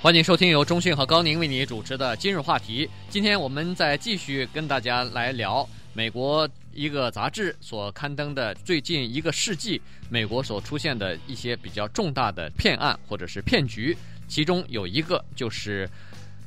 欢迎收听由中讯和高宁为你主持的今日话题。今天我们再继续跟大家来聊美国一个杂志所刊登的最近一个世纪美国所出现的一些比较重大的骗案或者是骗局。其中有一个就是，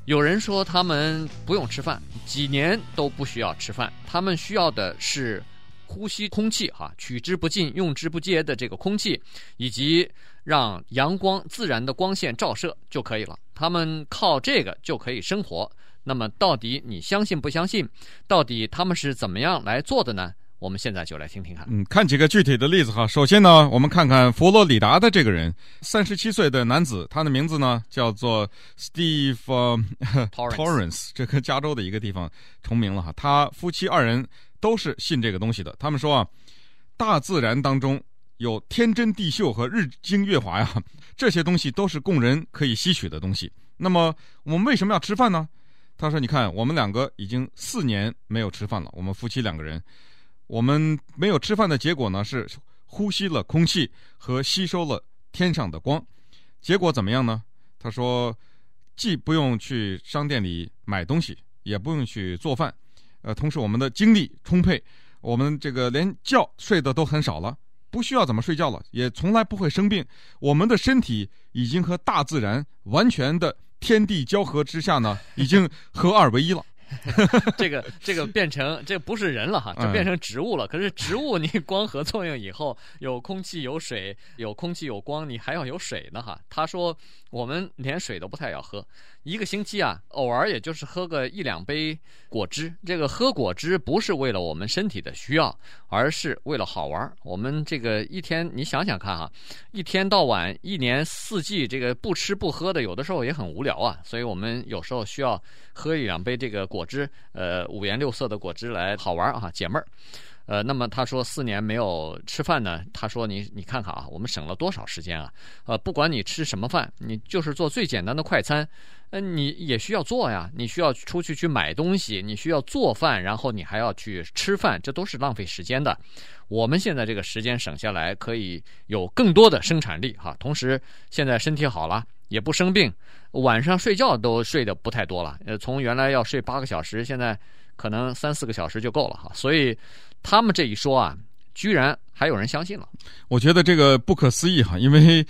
有人说他们不用吃饭，几年都不需要吃饭，他们需要的是呼吸空气哈，取之不尽、用之不竭的这个空气，以及让阳光自然的光线照射就可以了。他们靠这个就可以生活。那么到底你相信不相信？到底他们是怎么样来做的呢？我们现在就来听听看。嗯，看几个具体的例子哈。首先呢，我们看看佛罗里达的这个人，三十七岁的男子，他的名字呢叫做 Steve、uh, Torrance，这个加州的一个地方重名了哈。他夫妻二人。都是信这个东西的。他们说啊，大自然当中有天真地秀和日精月华呀，这些东西都是供人可以吸取的东西。那么我们为什么要吃饭呢？他说：“你看，我们两个已经四年没有吃饭了。我们夫妻两个人，我们没有吃饭的结果呢，是呼吸了空气和吸收了天上的光。结果怎么样呢？他说，既不用去商店里买东西，也不用去做饭。”呃，同时我们的精力充沛，我们这个连觉睡的都很少了，不需要怎么睡觉了，也从来不会生病。我们的身体已经和大自然完全的天地交合之下呢，已经合二为一了。这个这个变成这不是人了哈，这变成植物了。可是植物你 光合作用以后，有空气有水，有空气有光，你还要有水呢哈。他说我们连水都不太要喝，一个星期啊，偶尔也就是喝个一两杯果汁。这个喝果汁不是为了我们身体的需要，而是为了好玩。我们这个一天你想想看哈，一天到晚一年四季这个不吃不喝的，有的时候也很无聊啊。所以我们有时候需要喝一两杯这个果。果汁，呃，五颜六色的果汁来好玩啊，解闷儿。呃，那么他说四年没有吃饭呢，他说你你看看啊，我们省了多少时间啊？呃，不管你吃什么饭，你就是做最简单的快餐，呃，你也需要做呀，你需要出去去买东西，你需要做饭，然后你还要去吃饭，这都是浪费时间的。我们现在这个时间省下来，可以有更多的生产力哈。同时，现在身体好了。也不生病，晚上睡觉都睡得不太多了。呃，从原来要睡八个小时，现在可能三四个小时就够了哈。所以他们这一说啊，居然还有人相信了。我觉得这个不可思议哈，因为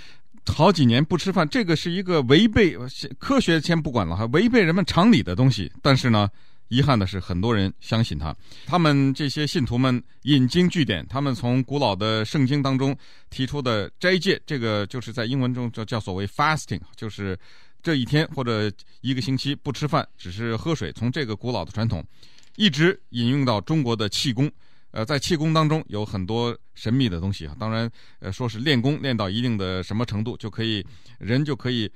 好几年不吃饭，这个是一个违背科学，先不管了哈，违背人们常理的东西。但是呢。遗憾的是，很多人相信他。他们这些信徒们引经据典，他们从古老的圣经当中提出的斋戒，这个就是在英文中叫叫所谓 fasting，就是这一天或者一个星期不吃饭，只是喝水。从这个古老的传统，一直引用到中国的气功。呃，在气功当中有很多神秘的东西啊。当然，呃，说是练功练到一定的什么程度，就可以人就可以。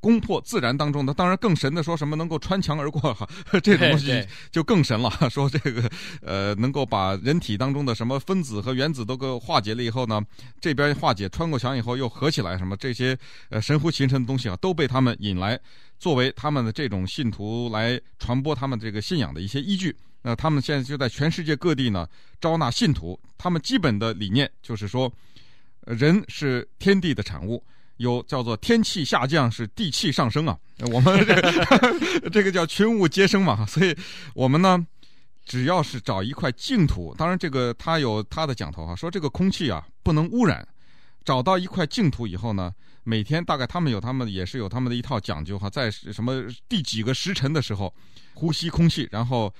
攻破自然当中的，当然更神的，说什么能够穿墙而过哈，这种东西就更神了。说这个呃，能够把人体当中的什么分子和原子都给化解了以后呢，这边化解穿过墙以后又合起来，什么这些呃神乎其神的东西啊，都被他们引来作为他们的这种信徒来传播他们这个信仰的一些依据。那他们现在就在全世界各地呢招纳信徒，他们基本的理念就是说，人是天地的产物。有叫做天气下降是地气上升啊，我们这个 这个叫群物皆生嘛，所以我们呢，只要是找一块净土，当然这个他有他的讲头哈，说这个空气啊不能污染，找到一块净土以后呢，每天大概他们有他们也是有他们的一套讲究哈，在什么第几个时辰的时候呼吸空气，然后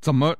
怎么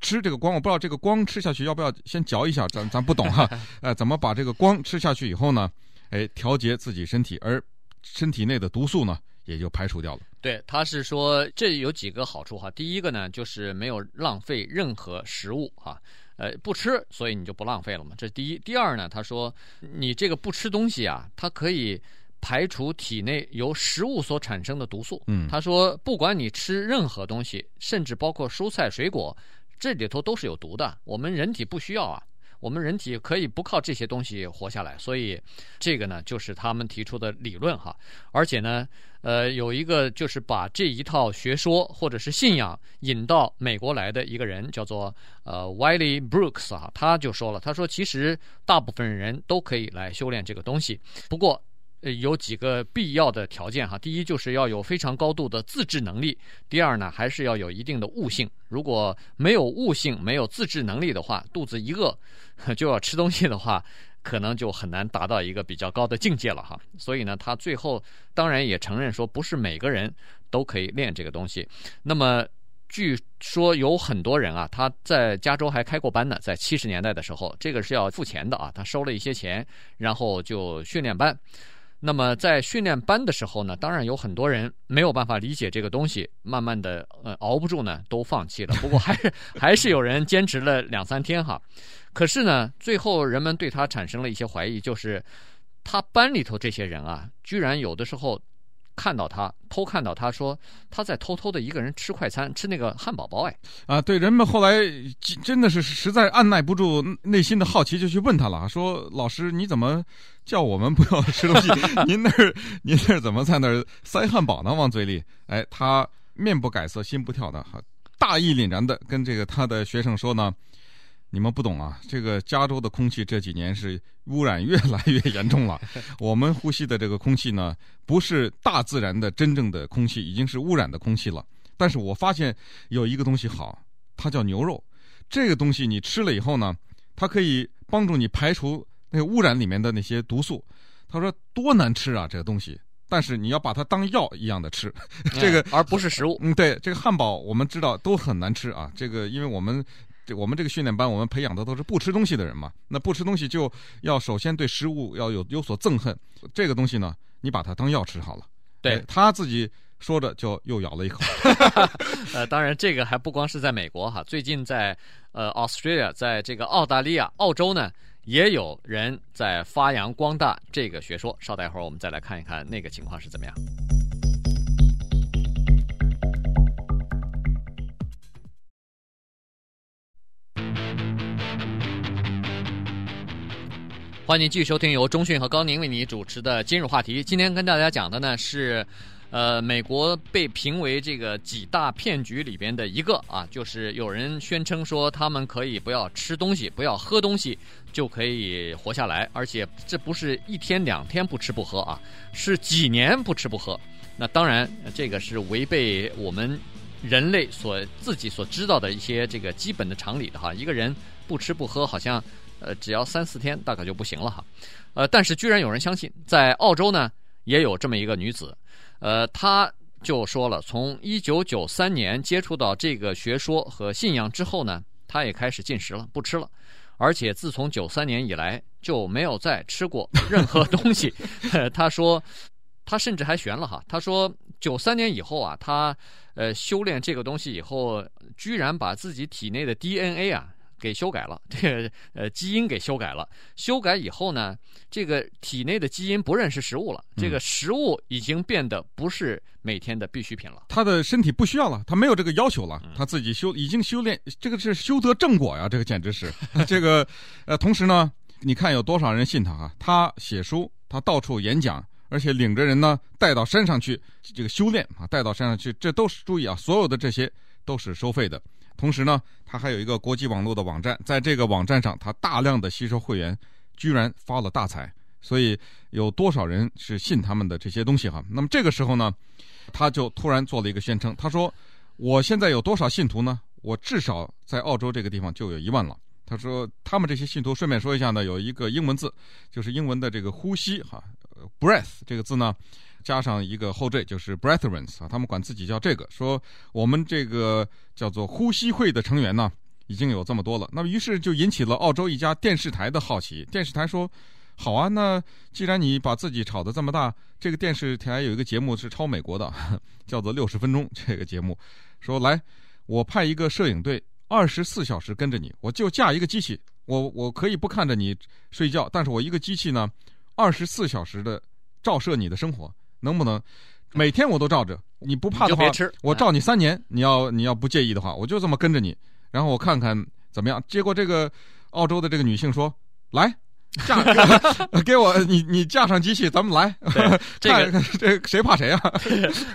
吃这个光，我不知道这个光吃下去要不要先嚼一下，咱咱不懂哈，呃，怎么把这个光吃下去以后呢？哎，调节自己身体，而身体内的毒素呢，也就排除掉了。对，他是说这有几个好处哈。第一个呢，就是没有浪费任何食物哈，呃，不吃，所以你就不浪费了嘛。这是第一。第二呢，他说你这个不吃东西啊，它可以排除体内由食物所产生的毒素。嗯，他说不管你吃任何东西，甚至包括蔬菜水果，这里头都是有毒的，我们人体不需要啊。我们人体可以不靠这些东西活下来，所以这个呢就是他们提出的理论哈。而且呢，呃，有一个就是把这一套学说或者是信仰引到美国来的一个人叫做呃 Wiley Brooks 哈，他就说了，他说其实大部分人都可以来修炼这个东西，不过呃，有几个必要的条件哈。第一，就是要有非常高度的自制能力；第二呢，还是要有一定的悟性。如果没有悟性、没有自制能力的话，肚子一饿 就要吃东西的话，可能就很难达到一个比较高的境界了哈。所以呢，他最后当然也承认说，不是每个人都可以练这个东西。那么，据说有很多人啊，他在加州还开过班呢，在七十年代的时候，这个是要付钱的啊。他收了一些钱，然后就训练班。那么在训练班的时候呢，当然有很多人没有办法理解这个东西，慢慢的呃熬不住呢，都放弃了。不过还是还是有人坚持了两三天哈。可是呢，最后人们对他产生了一些怀疑，就是他班里头这些人啊，居然有的时候。看到他偷看到他说他在偷偷的一个人吃快餐，吃那个汉堡包哎啊，对，人们后来真的是实在按捺不住内心的好奇，就去问他了，说老师你怎么叫我们不要吃东西？您那儿您那儿怎么在那儿塞汉堡呢？往嘴里？哎，他面不改色心不跳的哈，大义凛然的跟这个他的学生说呢。你们不懂啊，这个加州的空气这几年是污染越来越严重了。我们呼吸的这个空气呢，不是大自然的真正的空气，已经是污染的空气了。但是我发现有一个东西好，它叫牛肉。这个东西你吃了以后呢，它可以帮助你排除那个污染里面的那些毒素。他说多难吃啊，这个东西，但是你要把它当药一样的吃，这个而不是食物。嗯，对，这个汉堡我们知道都很难吃啊。这个因为我们这。我们这个训练班，我们培养的都是不吃东西的人嘛。那不吃东西，就要首先对食物要有有所憎恨。这个东西呢，你把它当药吃好了。对，他自己说着，就又咬了一口。呃，当然，这个还不光是在美国哈，最近在呃 Australia，在这个澳大利亚、澳洲呢，也有人在发扬光大这个学说。稍待会儿，我们再来看一看那个情况是怎么样。欢迎继续收听由中讯和高宁为你主持的今日话题。今天跟大家讲的呢是，呃，美国被评为这个几大骗局里边的一个啊，就是有人宣称说他们可以不要吃东西、不要喝东西就可以活下来，而且这不是一天两天不吃不喝啊，是几年不吃不喝。那当然，这个是违背我们人类所自己所知道的一些这个基本的常理的哈。一个人不吃不喝，好像。呃，只要三四天，大概就不行了哈。呃，但是居然有人相信，在澳洲呢，也有这么一个女子，呃，他就说了，从一九九三年接触到这个学说和信仰之后呢，他也开始禁食了，不吃了，而且自从九三年以来就没有再吃过任何东西。他说，他甚至还悬了哈，他说九三年以后啊，他呃修炼这个东西以后，居然把自己体内的 DNA 啊。给修改了，这个呃基因给修改了。修改以后呢，这个体内的基因不认识食物了，这个食物已经变得不是每天的必需品了。他的身体不需要了，他没有这个要求了，他自己修已经修炼，这个是修得正果呀，这个简直是这个呃，同时呢，你看有多少人信他啊？他写书，他到处演讲，而且领着人呢带到山上去这个修炼啊，带到山上去，这都是注意啊，所有的这些都是收费的。同时呢，他还有一个国际网络的网站，在这个网站上，他大量的吸收会员，居然发了大财。所以有多少人是信他们的这些东西哈？那么这个时候呢，他就突然做了一个宣称，他说：“我现在有多少信徒呢？我至少在澳洲这个地方就有一万了。”他说：“他们这些信徒，顺便说一下呢，有一个英文字，就是英文的这个呼吸哈，breath 这个字呢。”加上一个后缀，就是 Brethrens 啊，他们管自己叫这个，说我们这个叫做呼吸会的成员呢，已经有这么多了。那么于是就引起了澳洲一家电视台的好奇。电视台说：“好啊，那既然你把自己炒得这么大，这个电视台有一个节目是超美国的，叫做《六十分钟》这个节目，说来，我派一个摄影队，二十四小时跟着你，我就架一个机器，我我可以不看着你睡觉，但是我一个机器呢，二十四小时的照射你的生活。”能不能每天我都照着？你不怕的话，我照你三年。你要你要不介意的话，我就这么跟着你，然后我看看怎么样。结果这个澳洲的这个女性说：“来，架 给我你你架上机器，咱们来。这个这谁怕谁啊？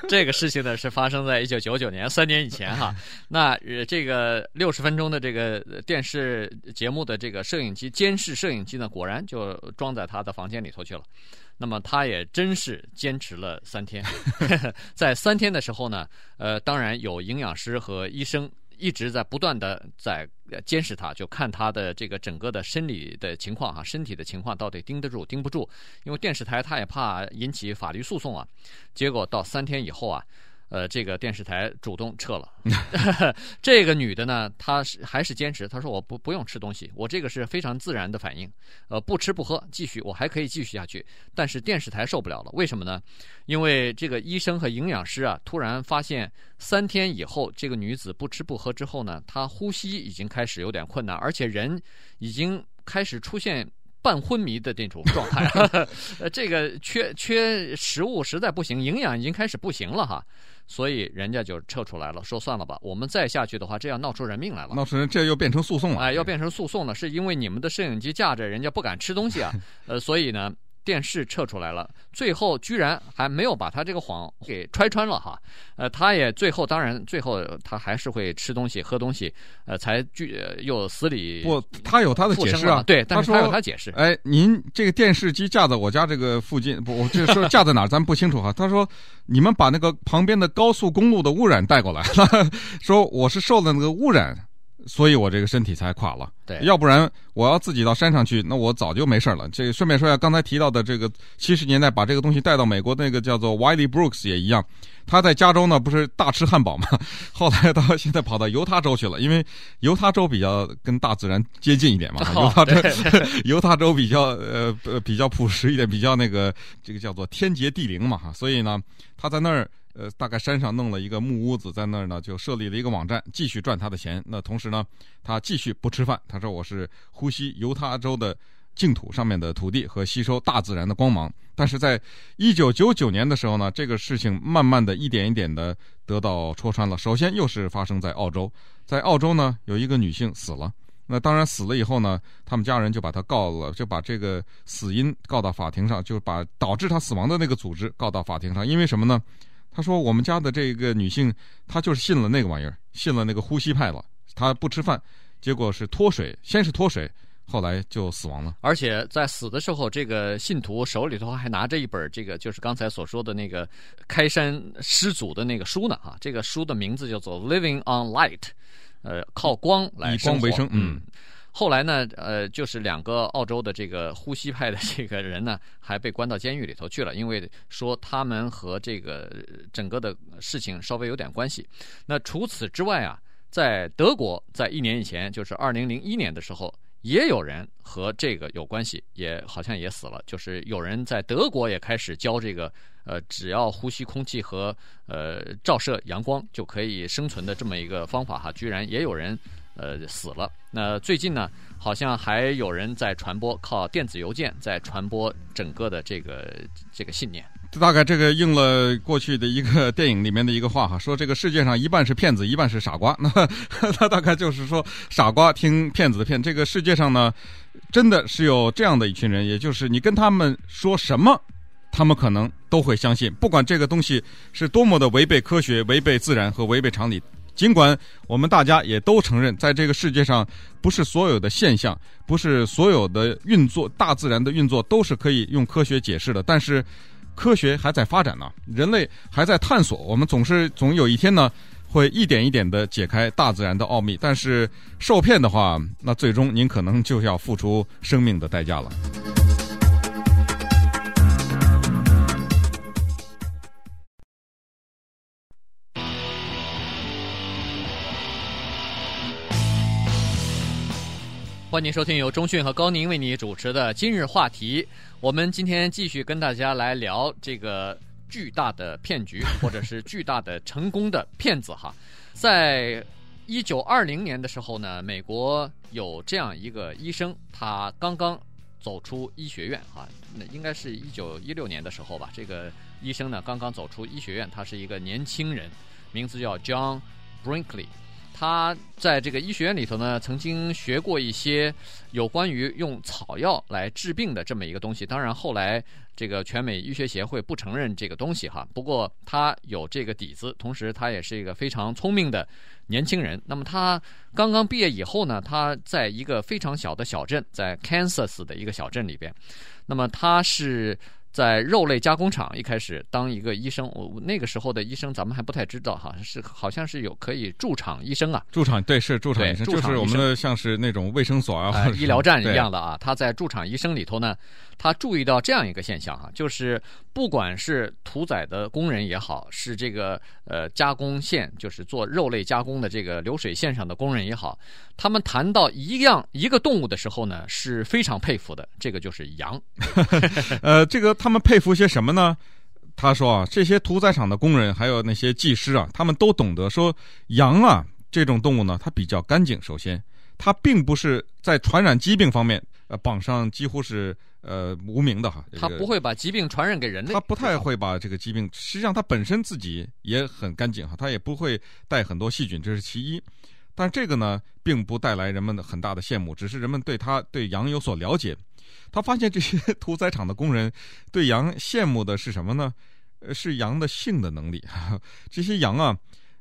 这个事情呢是发生在一九九九年，三年以前哈。那呃这个六十分钟的这个电视节目的这个摄影机监视摄影机呢，果然就装在他的房间里头去了。那么他也真是坚持了三天，在三天的时候呢，呃，当然有营养师和医生。一直在不断的在监视他，就看他的这个整个的生理的情况哈，身体的情况到底盯得住盯不住？因为电视台他也怕引起法律诉讼啊。结果到三天以后啊。呃，这个电视台主动撤了。这个女的呢，她是还是坚持，她说我不不用吃东西，我这个是非常自然的反应。呃，不吃不喝，继续，我还可以继续下去。但是电视台受不了了，为什么呢？因为这个医生和营养师啊，突然发现三天以后，这个女子不吃不喝之后呢，她呼吸已经开始有点困难，而且人已经开始出现。半昏迷的这种状态，呃，这个缺缺食物实在不行，营养已经开始不行了哈，所以人家就撤出来了，说算了吧，我们再下去的话，这样闹出人命来了。闹出人，这又变成诉讼了。哎，要变成诉讼了，是因为你们的摄影机架着，人家不敢吃东西啊，呃，所以呢。电视撤出来了，最后居然还没有把他这个谎给拆穿了哈，呃，他也最后当然最后他还是会吃东西喝东西，呃，才据又死里不，他有他的解释啊，对，但是他有他解释，哎，您这个电视机架在我家这个附近，不，我这说架在哪儿咱不清楚哈，他说你们把那个旁边的高速公路的污染带过来了，说我是受了那个污染。所以我这个身体才垮了，对，要不然我要自己到山上去，那我早就没事了。这个顺便说一下，刚才提到的这个七十年代把这个东西带到美国，那个叫做 Wiley Brooks 也一样，他在加州呢不是大吃汉堡嘛，后来到现在跑到犹他州去了，因为犹他州比较跟大自然接近一点嘛，犹他州 犹他州比较呃呃比较朴实一点，比较那个这个叫做天杰地灵嘛哈，所以呢他在那儿。呃，大概山上弄了一个木屋子，在那儿呢，就设立了一个网站，继续赚他的钱。那同时呢，他继续不吃饭。他说：“我是呼吸犹他州的净土上面的土地和吸收大自然的光芒。”但是在一九九九年的时候呢，这个事情慢慢的一点一点的得到戳穿了。首先又是发生在澳洲，在澳洲呢，有一个女性死了。那当然死了以后呢，他们家人就把他告了，就把这个死因告到法庭上，就把导致他死亡的那个组织告到法庭上。因为什么呢？他说：“我们家的这个女性，她就是信了那个玩意儿，信了那个呼吸派了。她不吃饭，结果是脱水，先是脱水，后来就死亡了。而且在死的时候，这个信徒手里头还拿着一本这个，就是刚才所说的那个开山师祖的那个书呢。啊，这个书的名字叫做《Living on Light》，呃，靠光来以光为生。嗯。”后来呢，呃，就是两个澳洲的这个呼吸派的这个人呢，还被关到监狱里头去了，因为说他们和这个整个的事情稍微有点关系。那除此之外啊，在德国，在一年以前，就是二零零一年的时候，也有人和这个有关系，也好像也死了。就是有人在德国也开始教这个，呃，只要呼吸空气和呃照射阳光就可以生存的这么一个方法哈，居然也有人。呃，死了。那最近呢，好像还有人在传播，靠电子邮件在传播整个的这个这个信念。大概这个应了过去的一个电影里面的一个话哈，说这个世界上一半是骗子，一半是傻瓜。那他大概就是说，傻瓜听骗子的骗。这个世界上呢，真的是有这样的一群人，也就是你跟他们说什么，他们可能都会相信，不管这个东西是多么的违背科学、违背自然和违背常理。尽管我们大家也都承认，在这个世界上，不是所有的现象，不是所有的运作，大自然的运作都是可以用科学解释的。但是，科学还在发展呢，人类还在探索。我们总是总有一天呢，会一点一点的解开大自然的奥秘。但是，受骗的话，那最终您可能就要付出生命的代价了。欢迎收听由中讯和高宁为你主持的今日话题。我们今天继续跟大家来聊这个巨大的骗局，或者是巨大的成功的骗子哈。在一九二零年的时候呢，美国有这样一个医生，他刚刚走出医学院哈，那应该是一九一六年的时候吧。这个医生呢，刚刚走出医学院，他是一个年轻人，名字叫 John Brinkley。他在这个医学院里头呢，曾经学过一些有关于用草药来治病的这么一个东西。当然后来这个全美医学协会不承认这个东西哈。不过他有这个底子，同时他也是一个非常聪明的年轻人。那么他刚刚毕业以后呢，他在一个非常小的小镇，在 Kansas 的一个小镇里边。那么他是。在肉类加工厂一开始当一个医生，我那个时候的医生咱们还不太知道哈，是好像是有可以驻场医生啊，驻场对是驻场医生，就是我们的像是那种卫生所啊、呃、医疗站一样的啊。他在驻场医生里头呢，他注意到这样一个现象哈，就是不管是屠宰的工人也好，是这个呃加工线，就是做肉类加工的这个流水线上的工人也好，他们谈到一样一个动物的时候呢，是非常佩服的，这个就是羊。呃，这个。他们佩服些什么呢？他说啊，这些屠宰场的工人，还有那些技师啊，他们都懂得说，羊啊这种动物呢，它比较干净。首先，它并不是在传染疾病方面，呃，榜上几乎是呃无名的哈。它不会把疾病传染给人类。它不太会把这个疾病，实际上它本身自己也很干净哈，它也不会带很多细菌，这是其一。但这个呢，并不带来人们的很大的羡慕，只是人们对他对羊有所了解。他发现这些 屠宰场的工人对羊羡慕的是什么呢？呃，是羊的性的能力。这些羊啊，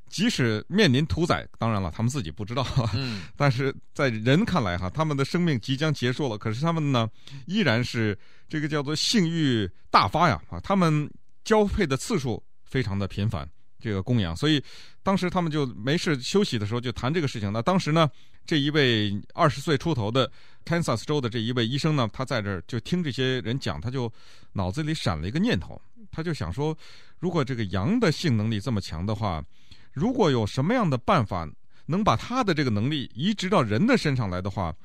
即使面临屠宰，当然了，他们自己不知道，嗯，但是在人看来哈，他们的生命即将结束了。可是他们呢，依然是这个叫做性欲大发呀啊，他们交配的次数非常的频繁。这个供养，所以当时他们就没事休息的时候就谈这个事情。那当时呢，这一位二十岁出头的 Kansas 州的这一位医生呢，他在这儿就听这些人讲，他就脑子里闪了一个念头，他就想说，如果这个羊的性能力这么强的话，如果有什么样的办法能把他的这个能力移植到人的身上来的话。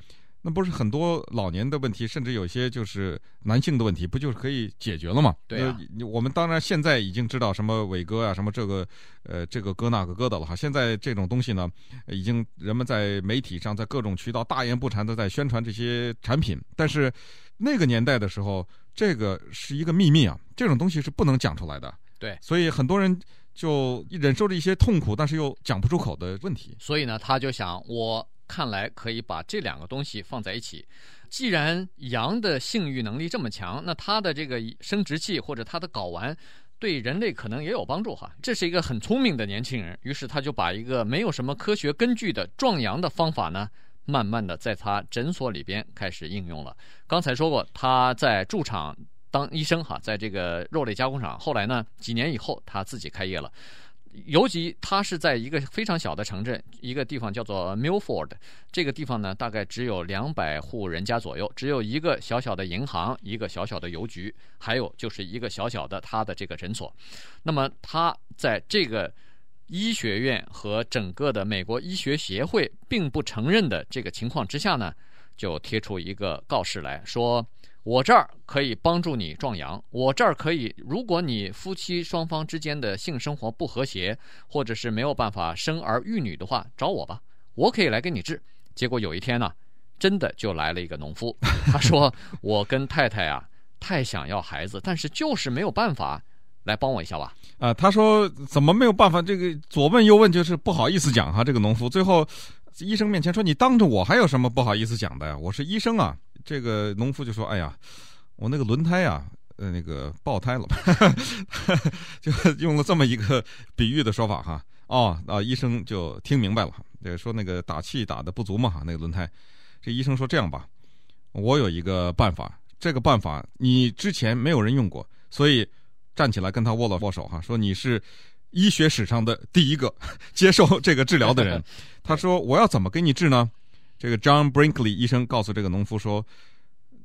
那不是很多老年的问题，甚至有些就是男性的问题，不就是可以解决了吗？对啊，我们当然现在已经知道什么伟哥啊，什么这个呃这个哥那个哥的了哈。现在这种东西呢，已经人们在媒体上，在各种渠道大言不惭的在宣传这些产品。但是那个年代的时候，这个是一个秘密啊，这种东西是不能讲出来的。对，所以很多人就忍受着一些痛苦，但是又讲不出口的问题。所以呢，他就想我。看来可以把这两个东西放在一起。既然羊的性欲能力这么强，那它的这个生殖器或者它的睾丸对人类可能也有帮助哈。这是一个很聪明的年轻人，于是他就把一个没有什么科学根据的壮阳的方法呢，慢慢的在他诊所里边开始应用了。刚才说过，他在驻场当医生哈，在这个肉类加工厂。后来呢，几年以后他自己开业了。尤其他是在一个非常小的城镇，一个地方叫做 Milford，这个地方呢，大概只有两百户人家左右，只有一个小小的银行，一个小小的邮局，还有就是一个小小的他的这个诊所。那么他在这个医学院和整个的美国医学协会并不承认的这个情况之下呢，就贴出一个告示来说。我这儿可以帮助你壮阳，我这儿可以，如果你夫妻双方之间的性生活不和谐，或者是没有办法生儿育女的话，找我吧，我可以来给你治。结果有一天呢，真的就来了一个农夫，他说：“ 我跟太太啊，太想要孩子，但是就是没有办法，来帮我一下吧。”啊，他说怎么没有办法？这个左问右问，就是不好意思讲哈。这个农夫最后医生面前说：“你当着我还有什么不好意思讲的呀？我是医生啊。”这个农夫就说：“哎呀，我那个轮胎啊，呃，那个爆胎了，就用了这么一个比喻的说法哈。哦，啊，医生就听明白了，说那个打气打的不足嘛哈，那个轮胎。这医生说这样吧，我有一个办法，这个办法你之前没有人用过，所以站起来跟他握了握手哈，说你是医学史上的第一个 接受这个治疗的人。他说我要怎么给你治呢？”这个 John Brinkley 医生告诉这个农夫说：“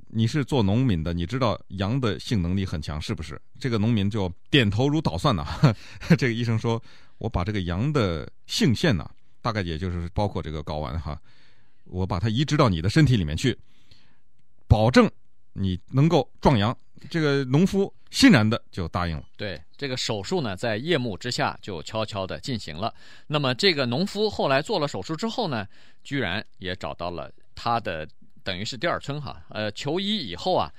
你是做农民的，你知道羊的性能力很强，是不是？”这个农民就点头如捣蒜呐。这个医生说：“我把这个羊的性腺呐，大概也就是包括这个睾丸哈，我把它移植到你的身体里面去，保证你能够壮阳。”这个农夫欣然的就答应了。对，这个手术呢，在夜幕之下就悄悄的进行了。那么，这个农夫后来做了手术之后呢，居然也找到了他的等于是第二春哈。呃，求医以后啊，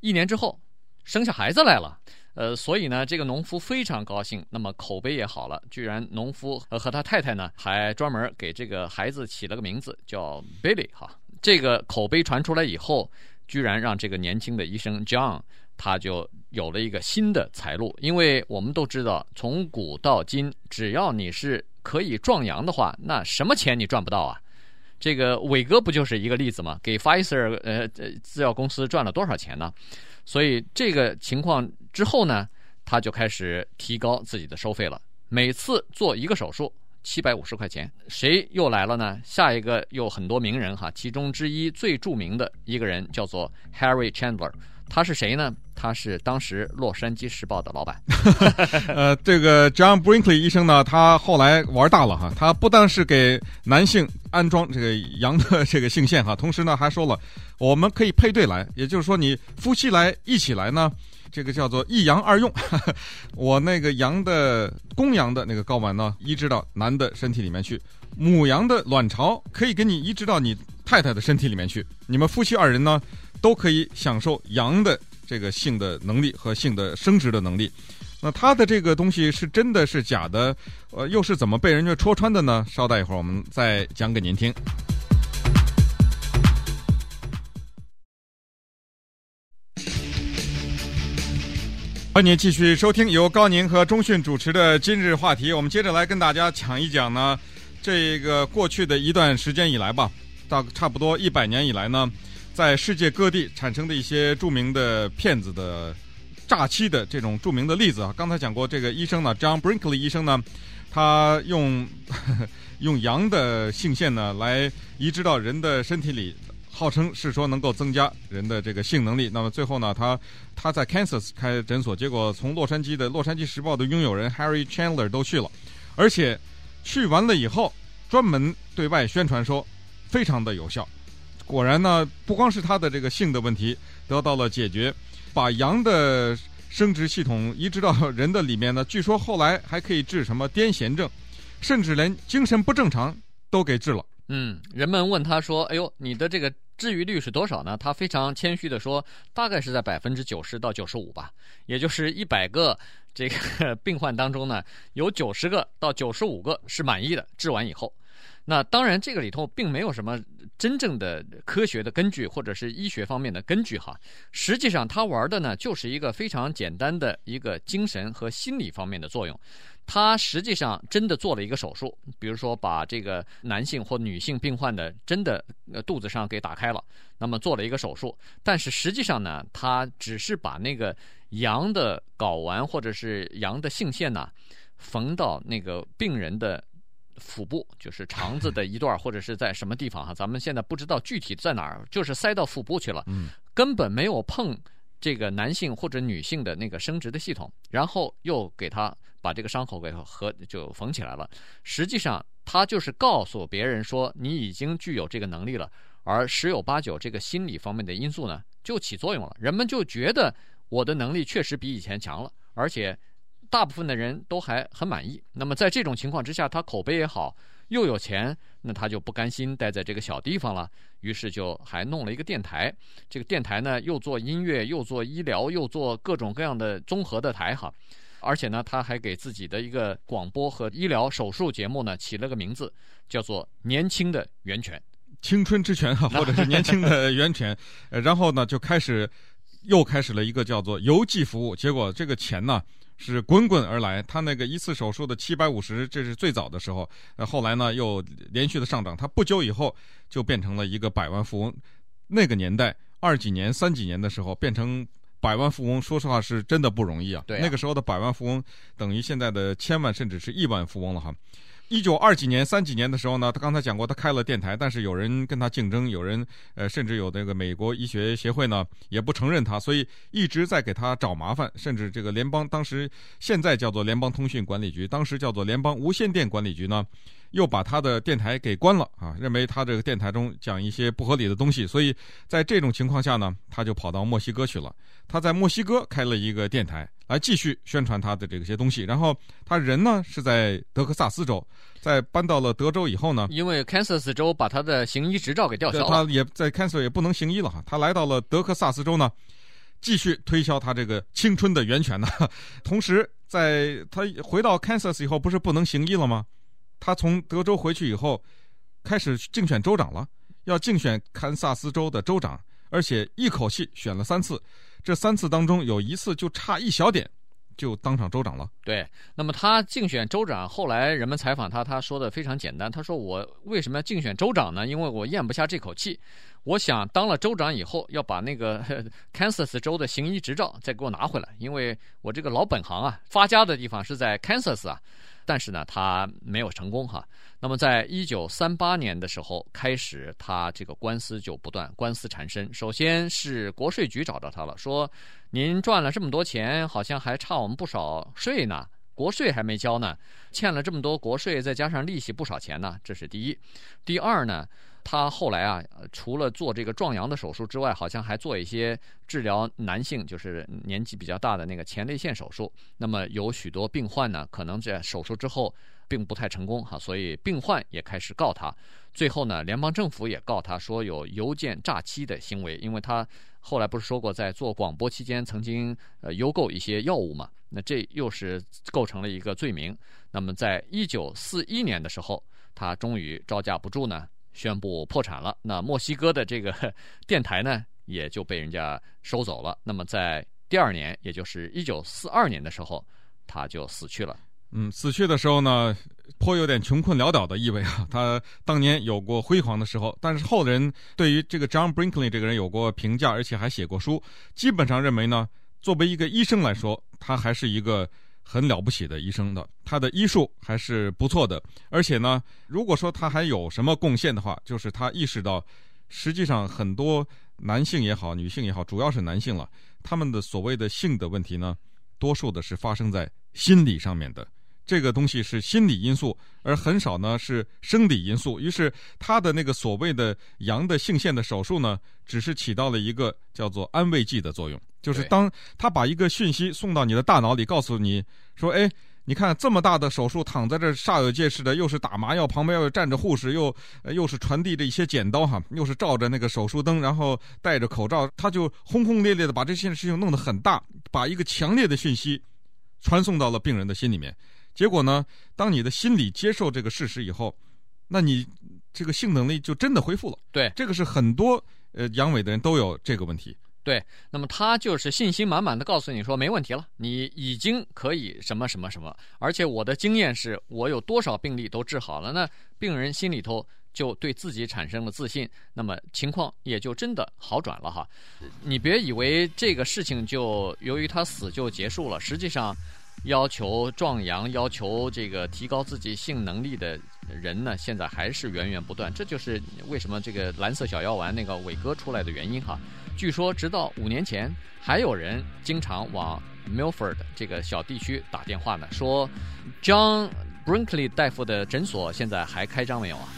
一年之后生下孩子来了。呃，所以呢，这个农夫非常高兴，那么口碑也好了，居然农夫和他太太呢还专门给这个孩子起了个名字叫 Billy 哈。这个口碑传出来以后，居然让这个年轻的医生 John 他就有了一个新的财路，因为我们都知道，从古到今，只要你是可以壮阳的话，那什么钱你赚不到啊？这个伟哥不就是一个例子吗？给 Pfizer 呃制药公司赚了多少钱呢？所以这个情况之后呢，他就开始提高自己的收费了，每次做一个手术。七百五十块钱，谁又来了呢？下一个有很多名人哈，其中之一最著名的一个人叫做 Harry Chandler，他是谁呢？他是当时《洛杉矶时报》的老板。呃，这个 John Brinkley 医生呢，他后来玩大了哈，他不但是给男性安装这个羊的这个性腺哈，同时呢还说了，我们可以配对来，也就是说你夫妻来一起来呢。这个叫做一阳二用，我那个阳的公羊的那个睾丸呢，移植到男的身体里面去；母羊的卵巢可以给你移植到你太太的身体里面去。你们夫妻二人呢，都可以享受羊的这个性的能力和性的生殖的能力。那他的这个东西是真的是假的？呃，又是怎么被人家戳穿的呢？稍待一会儿，我们再讲给您听。欢迎继续收听由高宁和钟迅主持的今日话题。我们接着来跟大家讲一讲呢，这个过去的一段时间以来吧，到差不多一百年以来呢，在世界各地产生的一些著名的骗子的诈欺的这种著名的例子啊。刚才讲过这个医生呢，John Brinkley 医生呢，他用用羊的性腺呢来移植到人的身体里。号称是说能够增加人的这个性能力，那么最后呢，他他在 Kansas 开诊所，结果从洛杉矶的《洛杉矶时报》的拥有人 Harry Chandler 都去了，而且去完了以后，专门对外宣传说非常的有效。果然呢，不光是他的这个性的问题得到了解决，把羊的生殖系统移植到人的里面呢，据说后来还可以治什么癫痫症，甚至连精神不正常都给治了。嗯，人们问他说：“哎呦，你的这个。”治愈率是多少呢？他非常谦虚地说，大概是在百分之九十到九十五吧，也就是一百个这个病患当中呢，有九十个到九十五个是满意的，治完以后。那当然，这个里头并没有什么真正的科学的根据，或者是医学方面的根据哈。实际上，他玩的呢，就是一个非常简单的一个精神和心理方面的作用。他实际上真的做了一个手术，比如说把这个男性或女性病患的真的肚子上给打开了，那么做了一个手术。但是实际上呢，他只是把那个羊的睾丸或者是羊的性腺呢，缝到那个病人的腹部，就是肠子的一段或者是在什么地方哈，咱们现在不知道具体在哪儿，就是塞到腹部去了，根本没有碰这个男性或者女性的那个生殖的系统，然后又给他。把这个伤口给合就缝起来了。实际上，他就是告诉别人说你已经具有这个能力了，而十有八九这个心理方面的因素呢就起作用了。人们就觉得我的能力确实比以前强了，而且大部分的人都还很满意。那么在这种情况之下，他口碑也好，又有钱，那他就不甘心待在这个小地方了，于是就还弄了一个电台。这个电台呢，又做音乐，又做医疗，又做各种各样的综合的台哈。而且呢，他还给自己的一个广播和医疗手术节目呢起了个名字，叫做“年轻的源泉”，青春之泉哈，或者是年轻的源泉。呃，然后呢，就开始又开始了一个叫做邮寄服务。结果这个钱呢是滚滚而来。他那个一次手术的七百五十，这是最早的时候。呃，后来呢又连续的上涨。他不久以后就变成了一个百万富翁。那个年代二几年、三几年的时候变成。百万富翁，说实话是真的不容易啊。对啊，那个时候的百万富翁等于现在的千万甚至是亿万富翁了哈。一九二几年、三几年的时候呢，他刚才讲过，他开了电台，但是有人跟他竞争，有人呃，甚至有那个美国医学协会呢也不承认他，所以一直在给他找麻烦。甚至这个联邦当时现在叫做联邦通讯管理局，当时叫做联邦无线电管理局呢。又把他的电台给关了啊！认为他这个电台中讲一些不合理的东西，所以在这种情况下呢，他就跑到墨西哥去了。他在墨西哥开了一个电台，来继续宣传他的这些东西。然后他人呢是在德克萨斯州，在搬到了德州以后呢，因为 Kansas 州把他的行医执照给吊销了，他也在 Kansas 也不能行医了哈。他来到了德克萨斯州呢，继续推销他这个青春的源泉呢。同时，在他回到 Kansas 以后，不是不能行医了吗？他从德州回去以后，开始竞选州长了，要竞选堪萨斯州的州长，而且一口气选了三次，这三次当中有一次就差一小点。就当上州长了。对，那么他竞选州长，后来人们采访他，他说的非常简单。他说：“我为什么要竞选州长呢？因为我咽不下这口气。我想当了州长以后，要把那个 Kansas 州的行医执照再给我拿回来，因为我这个老本行啊，发家的地方是在 Kansas 啊。”但是呢，他没有成功哈。那么，在一九三八年的时候开始，他这个官司就不断，官司缠身。首先是国税局找到他了，说：“您赚了这么多钱，好像还差我们不少税呢，国税还没交呢，欠了这么多国税，再加上利息不少钱呢。”这是第一。第二呢。他后来啊，除了做这个壮阳的手术之外，好像还做一些治疗男性，就是年纪比较大的那个前列腺手术。那么有许多病患呢，可能在手术之后并不太成功哈，所以病患也开始告他。最后呢，联邦政府也告他说有邮件诈欺的行为，因为他后来不是说过在做广播期间曾经呃邮购一些药物嘛？那这又是构成了一个罪名。那么在一九四一年的时候，他终于招架不住呢。宣布破产了，那墨西哥的这个 电台呢，也就被人家收走了。那么在第二年，也就是一九四二年的时候，他就死去了。嗯，死去的时候呢，颇有点穷困潦倒的意味啊。他当年有过辉煌的时候，但是后人对于这个 John Brinkley 这个人有过评价，而且还写过书，基本上认为呢，作为一个医生来说，他还是一个。很了不起的医生的，他的医术还是不错的。而且呢，如果说他还有什么贡献的话，就是他意识到，实际上很多男性也好，女性也好，主要是男性了，他们的所谓的性的问题呢，多数的是发生在心理上面的。这个东西是心理因素，而很少呢是生理因素。于是他的那个所谓的阳的性腺的手术呢，只是起到了一个叫做安慰剂的作用。就是当他把一个讯息送到你的大脑里，告诉你说：“哎，你看这么大的手术，躺在这煞有介事的，又是打麻药，旁边又站着护士，又又是传递着一些剪刀哈，又是照着那个手术灯，然后戴着口罩，他就轰轰烈烈的把这件事情弄得很大，把一个强烈的讯息传送到了病人的心里面。结果呢，当你的心理接受这个事实以后，那你这个性能力就真的恢复了。对，这个是很多呃阳痿的人都有这个问题。对，那么他就是信心满满的告诉你说没问题了，你已经可以什么什么什么，而且我的经验是我有多少病例都治好了，那病人心里头就对自己产生了自信，那么情况也就真的好转了哈。你别以为这个事情就由于他死就结束了，实际上要求壮阳、要求这个提高自己性能力的人呢，现在还是源源不断，这就是为什么这个蓝色小药丸那个伟哥出来的原因哈。据说，直到五年前，还有人经常往 Milford 这个小地区打电话呢，说 John Brinkley 大夫的诊所现在还开张没有啊？